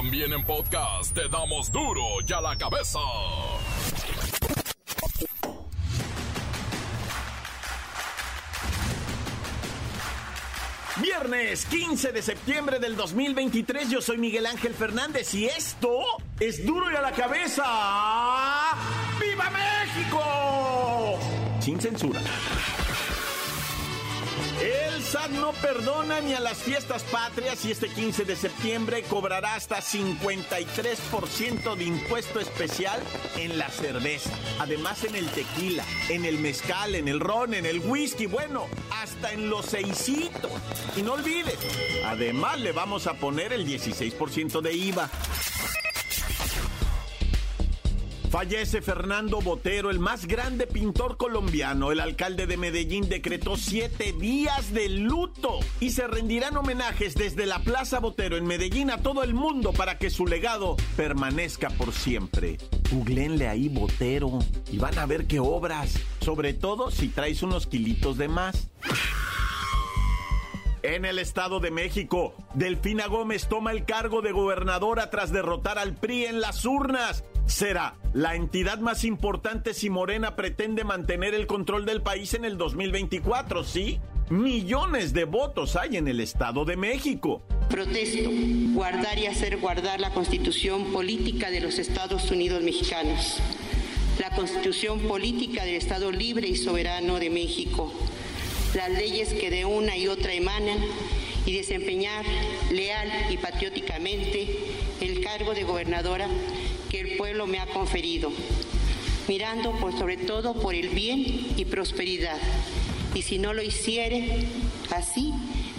También en podcast te damos duro y a la cabeza. Viernes 15 de septiembre del 2023, yo soy Miguel Ángel Fernández y esto es duro y a la cabeza. ¡Viva México! Sin censura. El SAT no perdona ni a las fiestas patrias y este 15 de septiembre cobrará hasta 53% de impuesto especial en la cerveza. Además en el tequila, en el mezcal, en el ron, en el whisky, bueno, hasta en los seisitos. Y no olvides, además le vamos a poner el 16% de IVA. Fallece Fernando Botero, el más grande pintor colombiano. El alcalde de Medellín decretó siete días de luto y se rendirán homenajes desde la Plaza Botero en Medellín a todo el mundo para que su legado permanezca por siempre. Googleenle ahí Botero y van a ver qué obras, sobre todo si traes unos kilitos de más. En el Estado de México, Delfina Gómez toma el cargo de gobernadora tras derrotar al PRI en las urnas. Será la entidad más importante si Morena pretende mantener el control del país en el 2024, ¿sí? Millones de votos hay en el Estado de México. Protesto, guardar y hacer guardar la constitución política de los Estados Unidos mexicanos, la constitución política del Estado libre y soberano de México las leyes que de una y otra emanan y desempeñar leal y patrióticamente el cargo de gobernadora pueblo me ha conferido, mirando por sobre todo por el bien y prosperidad. Y si no lo hiciere, así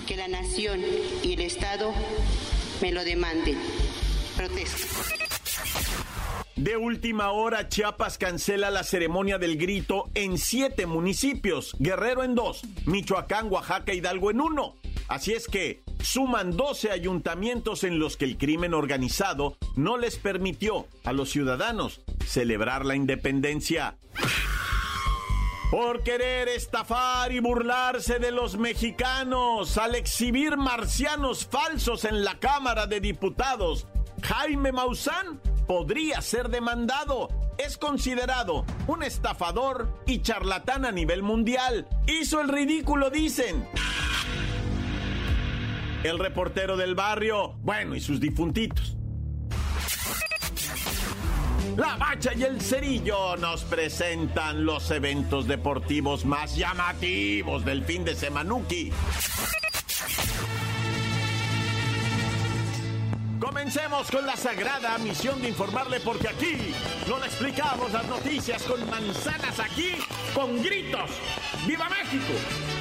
que la nación y el Estado me lo demanden. Protesto. De última hora, Chiapas cancela la ceremonia del grito en siete municipios, Guerrero en dos, Michoacán, Oaxaca, Hidalgo en uno. Así es que suman 12 ayuntamientos en los que el crimen organizado no les permitió a los ciudadanos celebrar la independencia. Por querer estafar y burlarse de los mexicanos al exhibir marcianos falsos en la Cámara de Diputados, Jaime Maussan podría ser demandado. Es considerado un estafador y charlatán a nivel mundial. Hizo el ridículo, dicen. El reportero del barrio, bueno, y sus difuntitos. La Bacha y el Cerillo nos presentan los eventos deportivos más llamativos del fin de semanuki. Comencemos con la sagrada misión de informarle porque aquí no le explicamos las noticias con manzanas, aquí con gritos. ¡Viva México!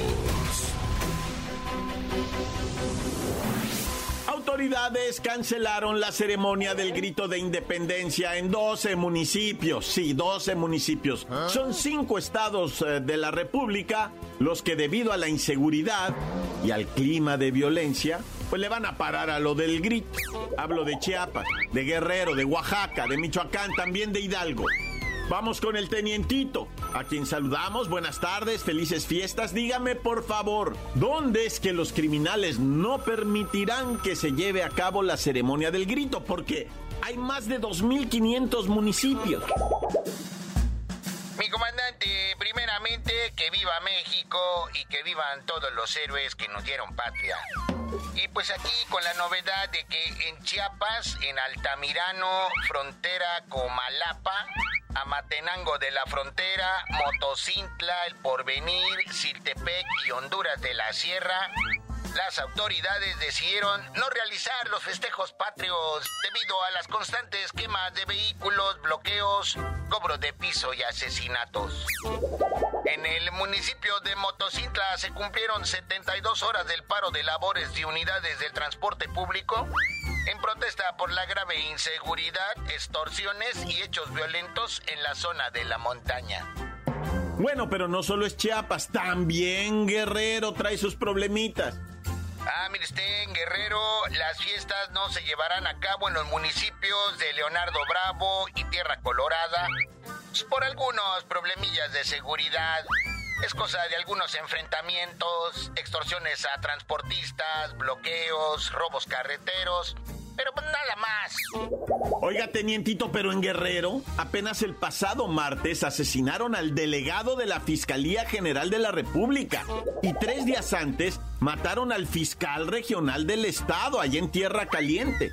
Autoridades cancelaron la ceremonia del grito de independencia en 12 municipios. Sí, 12 municipios. Son cinco estados eh, de la República los que debido a la inseguridad y al clima de violencia, pues le van a parar a lo del grito. Hablo de Chiapas, de Guerrero, de Oaxaca, de Michoacán, también de Hidalgo. Vamos con el tenientito, a quien saludamos. Buenas tardes, felices fiestas. Dígame, por favor, ¿dónde es que los criminales no permitirán que se lleve a cabo la ceremonia del grito? Porque hay más de 2.500 municipios. Mi comandante, primeramente, que viva México y que vivan todos los héroes que nos dieron patria. Y pues aquí con la novedad de que en Chiapas, en Altamirano, frontera Comalapa, Amatenango de la Frontera, Motocintla, El Porvenir, Siltepec y Honduras de la Sierra, las autoridades decidieron no realizar los festejos patrios debido a las constantes quemas de vehículos, bloqueos, cobros de piso y asesinatos. En el municipio de Motocintla se cumplieron 72 horas del paro de labores de unidades del transporte público en protesta por la grave inseguridad, extorsiones y hechos violentos en la zona de la montaña. Bueno, pero no solo es Chiapas, también Guerrero trae sus problemitas. Ah, mire usted, en Guerrero, las fiestas no se llevarán a cabo en los municipios de Leonardo Bravo y Tierra Colorada por algunos problemillas de seguridad. Es cosa de algunos enfrentamientos, extorsiones a transportistas, bloqueos, robos carreteros, pero nada más. Oiga, tenientito, pero en Guerrero, apenas el pasado martes asesinaron al delegado de la Fiscalía General de la República. Y tres días antes mataron al fiscal regional del estado, allá en Tierra Caliente.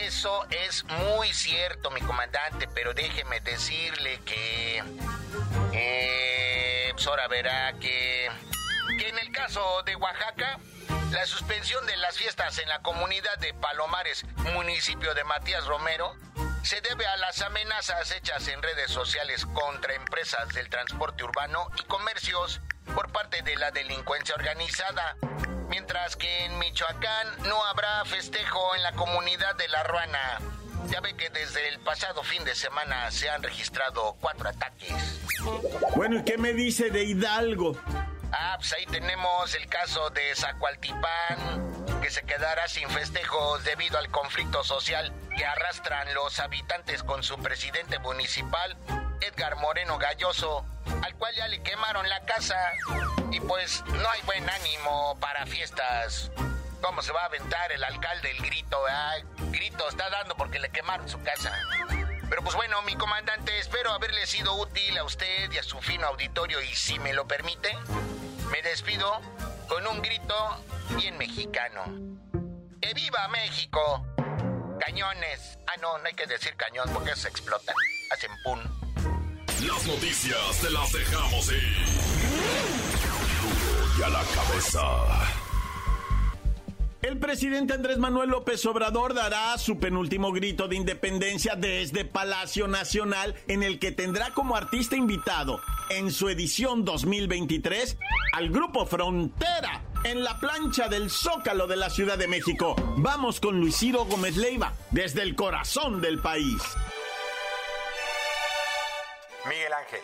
Eso es muy cierto, mi comandante, pero déjeme decirle que... Eh, pues ahora verá que... Que en el caso de Oaxaca, la suspensión de las fiestas en la comunidad de Palomares, municipio de Matías Romero, se debe a las amenazas hechas en redes sociales contra empresas del transporte urbano y comercios por parte de la delincuencia organizada mientras que en Michoacán no habrá festejo en la comunidad de La Ruana. Ya ve que desde el pasado fin de semana se han registrado cuatro ataques. Bueno, ¿y qué me dice de Hidalgo? Ah, pues ahí tenemos el caso de Zacualtipán, que se quedará sin festejos debido al conflicto social que arrastran los habitantes con su presidente municipal, Edgar Moreno Galloso, al cual ya le quemaron la casa. Y pues no hay buen ánimo para fiestas. ¿Cómo se va a aventar el alcalde el grito? Ah, grito está dando porque le quemaron su casa. Pero pues bueno, mi comandante, espero haberle sido útil a usted y a su fino auditorio y si me lo permite, me despido con un grito bien mexicano. ¡Que viva México! Cañones. Ah, no, no hay que decir cañón porque se explota. Hacen pum. Las noticias te las dejamos ir. Y a la cabeza. El presidente Andrés Manuel López Obrador dará su penúltimo grito de independencia desde Palacio Nacional, en el que tendrá como artista invitado en su edición 2023 al grupo Frontera en la plancha del Zócalo de la Ciudad de México. Vamos con Luis Ciro Gómez Leiva desde el corazón del país. Miguel Ángel,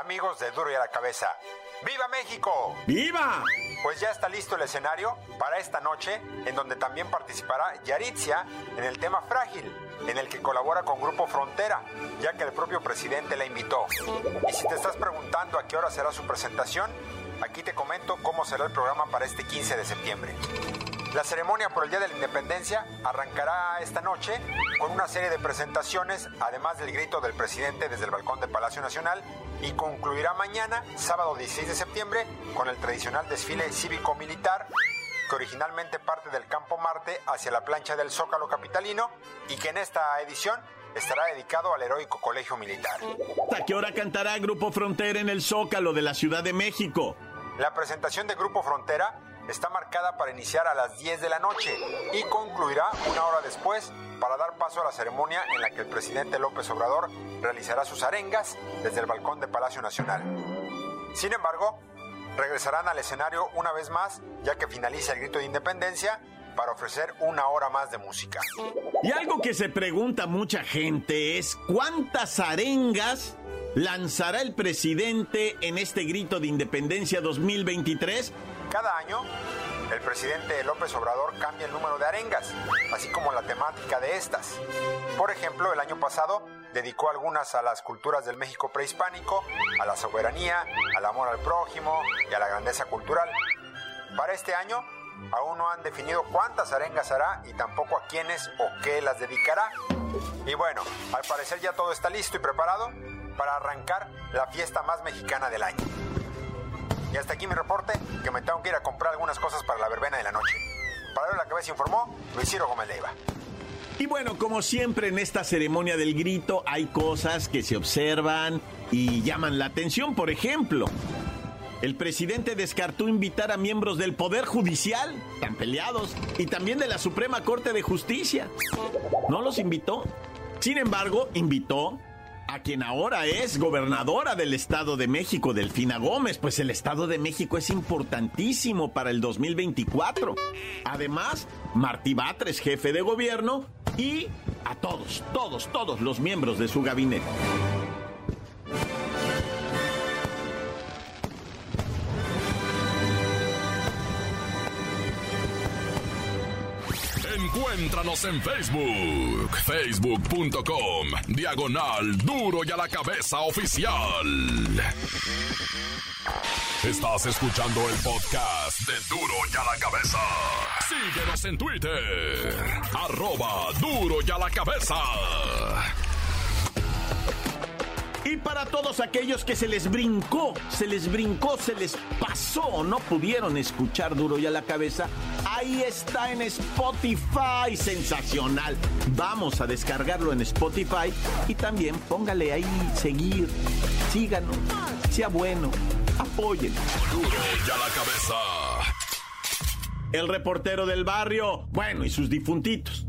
amigos de Duro y a la Cabeza, ¡Viva México! ¡Viva! Pues ya está listo el escenario para esta noche, en donde también participará Yaritzia en el tema Frágil, en el que colabora con Grupo Frontera, ya que el propio presidente la invitó. Y si te estás preguntando a qué hora será su presentación, aquí te comento cómo será el programa para este 15 de septiembre. La ceremonia por el Día de la Independencia arrancará esta noche con una serie de presentaciones, además del grito del presidente desde el balcón de Palacio Nacional, y concluirá mañana, sábado 16 de septiembre, con el tradicional desfile cívico-militar que originalmente parte del Campo Marte hacia la plancha del Zócalo Capitalino y que en esta edición estará dedicado al heroico Colegio Militar. ¿A qué hora cantará Grupo Frontera en el Zócalo de la Ciudad de México? La presentación de Grupo Frontera está marcada para iniciar a las 10 de la noche y concluirá una hora después para dar paso a la ceremonia en la que el presidente López Obrador realizará sus arengas desde el balcón de Palacio Nacional. Sin embargo, regresarán al escenario una vez más ya que finaliza el grito de independencia para ofrecer una hora más de música. Y algo que se pregunta mucha gente es ¿cuántas arengas lanzará el presidente en este grito de independencia 2023? Cada año, el presidente López Obrador cambia el número de arengas, así como la temática de estas. Por ejemplo, el año pasado dedicó algunas a las culturas del México prehispánico, a la soberanía, al amor al prójimo y a la grandeza cultural. Para este año, aún no han definido cuántas arengas hará y tampoco a quiénes o qué las dedicará. Y bueno, al parecer ya todo está listo y preparado para arrancar la fiesta más mexicana del año. Y hasta aquí mi reporte, que me tengo que ir a comprar algunas cosas para la verbena de la noche. Para la cabeza informó Luis Ciro Gómez Leiva. Y bueno, como siempre en esta ceremonia del grito hay cosas que se observan y llaman la atención. Por ejemplo, el presidente descartó invitar a miembros del Poder Judicial, tan peleados, y también de la Suprema Corte de Justicia. No los invitó. Sin embargo, invitó a quien ahora es gobernadora del Estado de México, Delfina Gómez, pues el Estado de México es importantísimo para el 2024. Además, Martí Batres, jefe de gobierno, y a todos, todos, todos los miembros de su gabinete. Encuéntranos en Facebook, facebook.com, diagonal duro y a la cabeza oficial. Estás escuchando el podcast de duro y a la cabeza. Síguenos en Twitter, arroba duro y a la cabeza. Y para todos aquellos que se les brincó, se les brincó, se les pasó, no pudieron escuchar duro y a la cabeza, ahí está en Spotify, sensacional. Vamos a descargarlo en Spotify y también póngale ahí seguir, síganos, sea bueno, apoyen. La cabeza. El reportero del barrio, bueno, y sus difuntitos.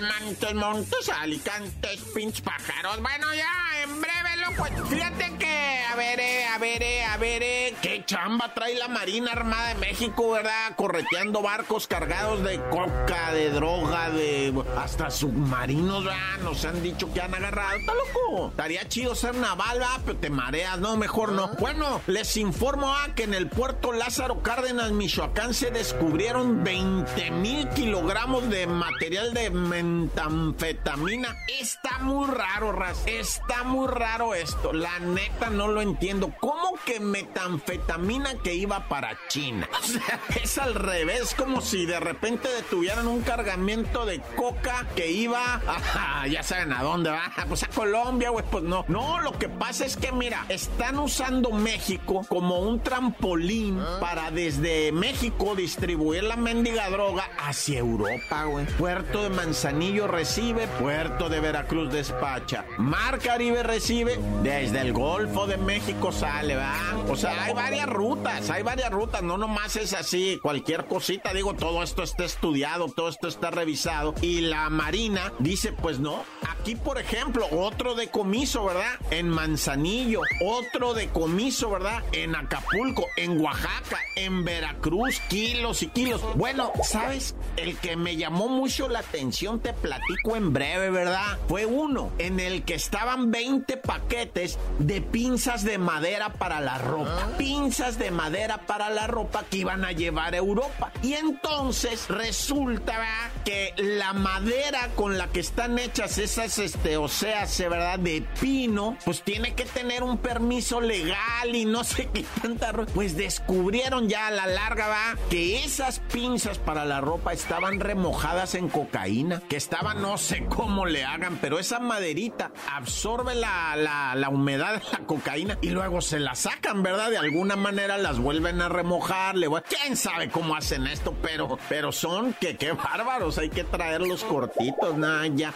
Montes, montes, alicantes, pinch pájaros. Bueno, ya, en breve, loco. Fíjate que, a ver, eh, a ver, eh, a ver, eh, qué chamba trae la Marina Armada de México, ¿verdad? Correteando barcos cargados de coca, de droga, de. hasta submarinos, ¿verdad? Nos han dicho que han agarrado. Está loco. Estaría chido ser naval, ¿verdad? Pero te mareas, no, mejor no. Bueno, les informo ¿ah? que en el puerto Lázaro Cárdenas, Michoacán, se descubrieron 20 mil kilogramos de material de metanfetamina. Está muy raro, Raz. Está muy raro esto. La neta no lo entiendo. ¿Cómo que metanfetamina que iba para China? O sea, es al revés, como si de repente detuvieran un cargamento de coca que iba a, ya saben a dónde va, pues a Colombia, güey, pues no. No, lo que pasa es que mira, están usando México como un trampolín para desde México distribuir la mendiga droga hacia Europa, güey. Puerto de Manzanillo recibe, Puerto de Veracruz despacha, Mar Caribe recibe, desde el Golfo de México sale, ¿va? O sea, hay varias rutas, hay varias rutas, no nomás es así, cualquier cosita, digo, todo esto está estudiado, todo esto está revisado y la Marina dice, pues no, aquí por ejemplo, otro decomiso, ¿verdad? En Manzanillo, otro decomiso, ¿verdad? En Acapulco, en Oaxaca, en Veracruz, kilos y kilos. Bueno, ¿sabes? El que me llamó mucho la atención, te platico en breve, ¿verdad? Fue uno en el que estaban 20 paquetes de pinzas de madera para la ropa. Pinzas de madera para la ropa que iban a llevar a Europa. Y entonces resulta ¿verdad? que la madera con la que están hechas esas, este, o sea, ¿verdad? De pino, pues tiene que tener un permiso legal y no sé qué tanta ropa. Pues descubrieron ya a la larga, va, que esas pinzas para la ropa estaban remojadas en cocaína, que estaban, no sé cómo le hagan, pero esa maderita absorbe la, la, la humedad de la cocaína y luego se la sacan, ¿verdad? De alguna manera las vuelven a remojar, le quién sabe cómo hacen esto, pero, pero son que qué bárbaros, hay que traerlos cortitos, nada, ya.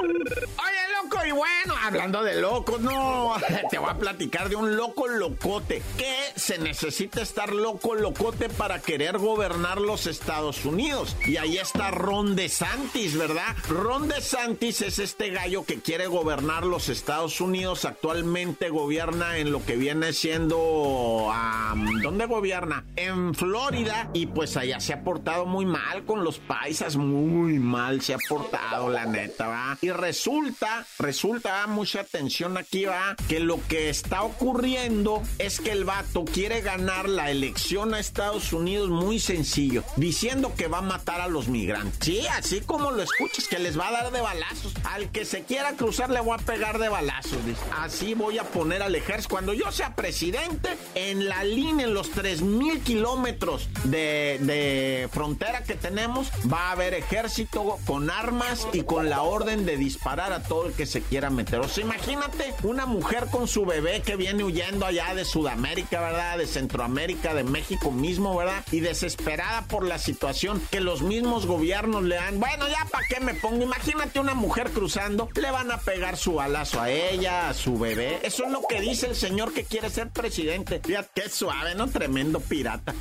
Oye, loco, y bueno, hablando de locos, no, te voy a platicar de un loco locote. Que se necesita estar loco locote para querer gobernar los Estados Unidos. Y ahí está Ron DeSantis, ¿verdad? Ron DeSantis es este gallo que quiere gobernar los Estados Unidos. Actualmente gobierna en lo que viene siendo. am, ¿Dónde gobierna? En Florida. Y pues allá se ha portado muy mal con los paisas. Muy mal se ha portado, la neta, ¿va? Y resulta, resulta, mucha atención aquí, va, que lo que está ocurriendo es que el vato quiere ganar la elección a Estados Unidos muy sencillo, diciendo que va a matar a los migrantes. Sí, así como lo escuchas, que les va a dar de balazos. Al que se quiera cruzar le voy a pegar de balazos. Así voy a poner al ejército. Cuando yo sea presidente, en la línea, en los 3 mil kilómetros de, de frontera que tenemos, va a haber ejército con armas y con la orden de disparar a todo el que se quiera meter. O sea, imagínate una mujer con su bebé que viene huyendo allá de Sudamérica, ¿verdad? De Centroamérica, de México mismo, ¿verdad? Y desesperada por la situación que los mismos gobiernos le dan. Bueno, ya para qué me pongo. Imagínate una mujer cruzando, le van a pegar su balazo a ella, a su bebé. Eso es lo que dice el señor que quiere ser presidente. Fíjate qué suave, ¿no? Tremendo pirata.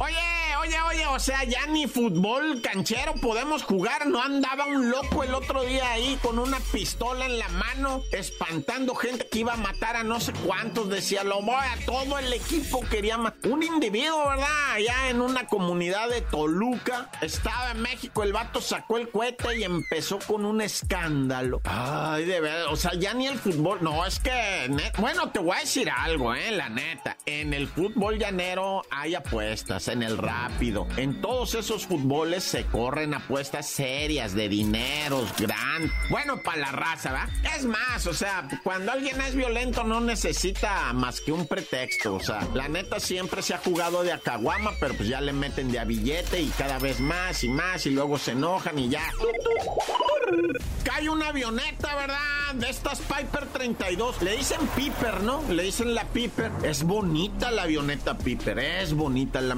Oye, oye, oye, o sea, ya ni fútbol canchero podemos jugar. No andaba un loco el otro día ahí con una pistola en la mano, espantando gente que iba a matar a no sé cuántos. Decía, lo voy a todo el equipo quería matar. Un individuo, ¿verdad? Allá en una comunidad de Toluca. Estaba en México, el vato sacó el cohete y empezó con un escándalo. Ay, de verdad, o sea, ya ni el fútbol. No, es que, bueno, te voy a decir algo, ¿eh? La neta. En el fútbol llanero hay apuestas en el En todos esos fútboles se corren apuestas serias de dineros, gran. Bueno, para la raza, ¿va? Es más, o sea, cuando alguien es violento no necesita más que un pretexto. O sea, la neta siempre se ha jugado de acaguama, pero pues ya le meten de a billete y cada vez más y más y luego se enojan y ya. Cae una avioneta, ¿verdad? De estas Piper 32. Le dicen Piper, ¿no? Le dicen la Piper. Es bonita la avioneta Piper, es bonita. La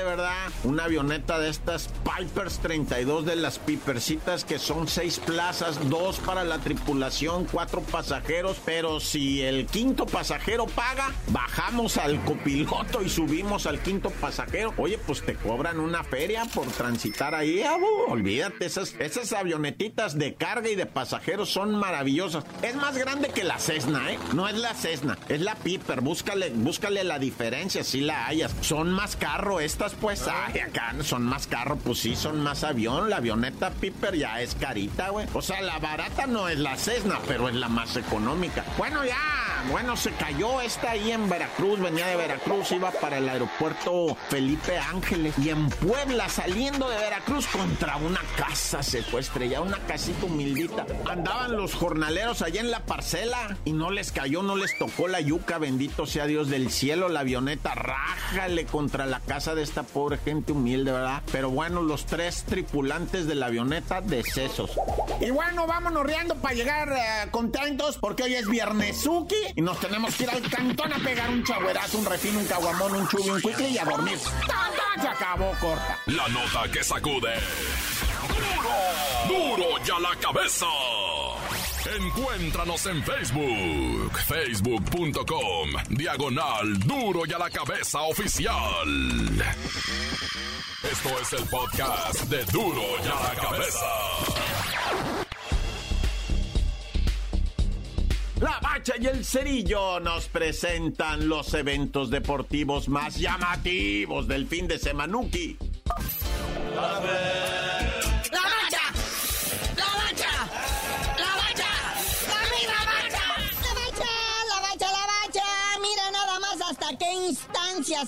¿verdad? Una avioneta de estas Pipers 32 de las Pipercitas que son seis plazas, dos para la tripulación, cuatro pasajeros, pero si el quinto pasajero paga, bajamos al copiloto y subimos al quinto pasajero. Oye, pues te cobran una feria por transitar ahí. olvídate, esas, esas avionetitas de carga y de pasajeros son maravillosas. Es más grande que la Cessna, ¿eh? No es la Cessna, es la Piper. Búscale, búscale la diferencia si la hayas. Son más carro estas, pues. Ay, acá son más carro, pues sí, son más avión. La avioneta Piper ya es carita, güey. O sea, la barata no es la Cessna, pero es la más económica. Bueno, ya, bueno, se cayó esta ahí en Veracruz, venía de Veracruz, iba para el aeropuerto Felipe Ángeles. Y en Puebla, saliendo de Veracruz, contra una casa se fue una casita humildita. Andaban los jornaleros allá en la parcela y no les cayó, no les tocó la yuca, bendito sea Dios del cielo, la avioneta rájale contra la casa de esta pobre gente humilde, ¿verdad? Pero bueno, los tres tripulantes de la avioneta decesos. Y bueno, vámonos riendo para llegar eh, contentos porque hoy es Viernesuki y nos tenemos que ir al cantón a pegar un chagüerazo, un refino, un caguamón, un chubi, un cuicle y a dormir. Se acabó, corta. La nota que sacude. ¡Duro! ¡Duro ya la cabeza! Encuéntranos en Facebook, facebook.com, diagonal duro y a la cabeza oficial. Esto es el podcast de duro y a la cabeza. La Bacha y el Cerillo nos presentan los eventos deportivos más llamativos del fin de semanuki.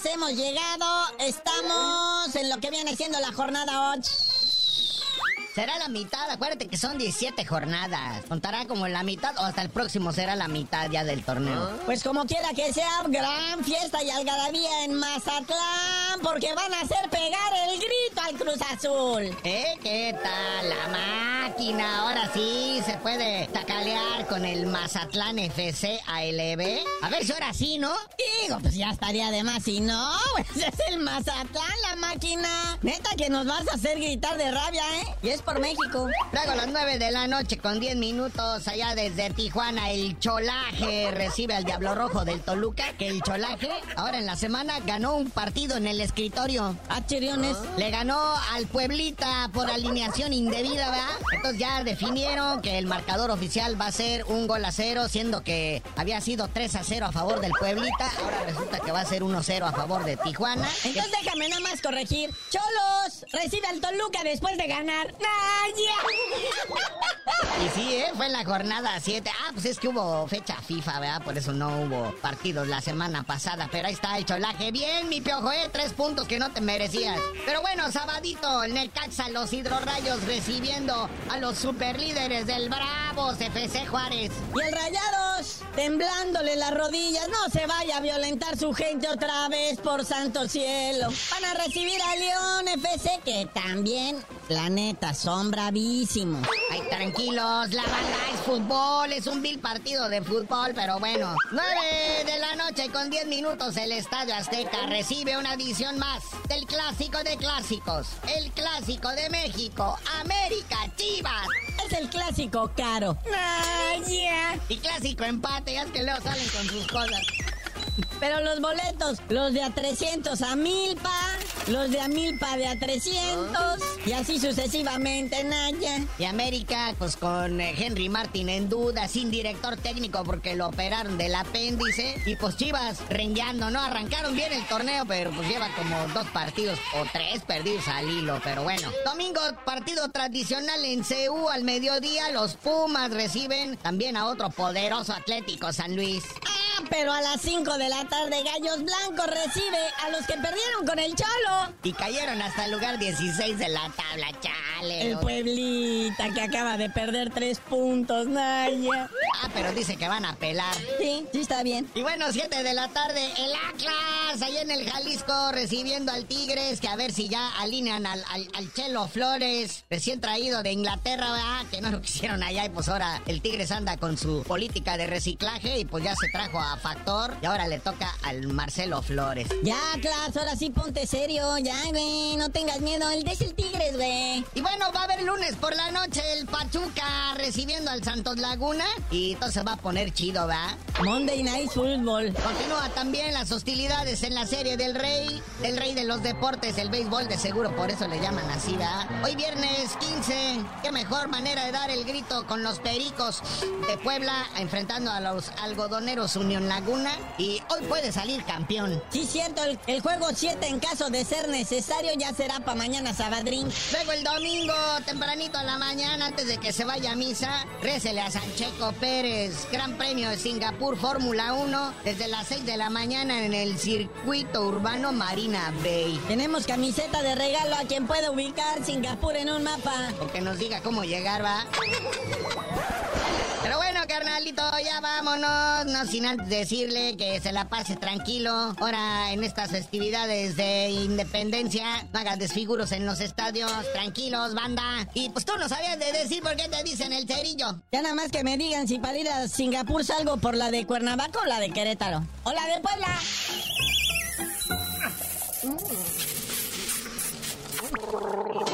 Hemos llegado. Estamos en lo que viene siendo la jornada 8. Será la mitad, acuérdate que son 17 jornadas. Contará como la mitad o hasta el próximo será la mitad ya del torneo. Ah. Pues como quiera que sea, gran fiesta y algarabía en Mazatlán, porque van a hacer pegar el grito al Cruz Azul. ¿Eh? ¿Qué tal? La máquina, ahora sí se puede tacalear con el Mazatlán FC ALB. A ver si ahora sí, ¿no? Digo, pues ya estaría de más si no, pues es el Mazatlán, la máquina. Neta que nos vas a hacer gritar de rabia, ¿eh? Y es por México. Luego a las 9 de la noche con 10 minutos allá desde Tijuana, el Cholaje recibe al Diablo Rojo del Toluca, que el Cholaje ahora en la semana ganó un partido en el escritorio. A ah, Chiriones. Le ganó al Pueblita por alineación indebida, ¿verdad? Entonces ya definieron que el marcador oficial va a ser un gol a cero, siendo que había sido 3 a 0 a favor del Pueblita. Ahora resulta que va a ser 1 a 0 a favor de Tijuana. Entonces déjame nada más corregir. Cholos recibe al Toluca después de ganar. aja. Y sí, ¿eh? Fue en la jornada 7. Ah, pues es que hubo fecha FIFA, ¿verdad? Por eso no hubo partidos la semana pasada. Pero ahí está el cholaje. Bien, mi piojo, ¿eh? Tres puntos que no te merecías. Pero bueno, sabadito, el Necaxa, los hidrorrayos recibiendo a los superlíderes del Bravos FC Juárez. Y el Rayados, temblándole las rodillas. No se vaya a violentar su gente otra vez, por santo cielo. Van a recibir a León FC, que también, la neta, son bravísimos. Ay, tranquilos, la banda es fútbol, es un vil partido de fútbol, pero bueno. 9 de la noche con 10 minutos el Estadio Azteca recibe una edición más del clásico de clásicos, el clásico de México, América Chivas. Es el clásico caro. Y clásico empate, ya es que luego salen con sus cosas. Pero los boletos, los de a 300 a Milpa, los de a Milpa de a 300 y así sucesivamente, Naya. Y América, pues con eh, Henry Martin en duda, sin director técnico porque lo operaron del apéndice. Y pues Chivas rengueando, ¿no? Arrancaron bien el torneo, pero pues lleva como dos partidos o tres perdidos al hilo. Pero bueno, domingo, partido tradicional en CU al mediodía. Los Pumas reciben también a otro poderoso Atlético San Luis. Pero a las 5 de la tarde Gallos Blancos recibe a los que perdieron con el Cholo. Y cayeron hasta el lugar 16 de la tabla, chale. El Pueblita que acaba de perder tres puntos, Naya. Ah, pero dice que van a pelar. Sí, sí está bien. Y bueno, 7 de la tarde, el Atlas, ahí en el Jalisco, recibiendo al Tigres, que a ver si ya alinean al, al, Chelo Flores, recién traído de Inglaterra, ¿verdad? que no lo quisieron allá y pues ahora el Tigres anda con su política de reciclaje y pues ya se trajo a Factor y ahora le toca al Marcelo Flores. Ya, Clas, ahora sí ponte serio, ya, güey, no tengas miedo, el es el Tigres, güey. Y bueno, va a haber lunes por la noche el Pachuca recibiendo al Santos Laguna y entonces va a poner chido, ¿va? Monday Night Football. Continúa también las hostilidades en la serie del Rey, el Rey de los Deportes, el béisbol de seguro, por eso le llaman así, ¿va? Hoy viernes 15, qué mejor manera de dar el grito con los Pericos de Puebla enfrentando a los algodoneros Unión Laguna y hoy puede salir campeón. Sí, cierto, el, juego 7 en caso de ser necesario ya será para mañana Sabadrín. Luego el domingo, tempranito a la mañana, antes de que se vaya a misa, récele a Sancheco Pérez, Gran Premio de Singapur Fórmula 1, desde las 6 de la mañana en el circuito urbano Marina Bay. Tenemos camiseta de regalo a quien pueda ubicar Singapur en un mapa. O que nos diga cómo llegar, va. Carnalito, ya vámonos. No sin antes decirle que se la pase tranquilo. Ahora, en estas festividades de independencia, no hagas desfiguros en los estadios. Tranquilos, banda. Y pues tú no sabías de decir por qué te dicen el cerillo. Ya nada más que me digan si para ir a Singapur salgo por la de Cuernavaca o la de Querétaro. O la de Puebla.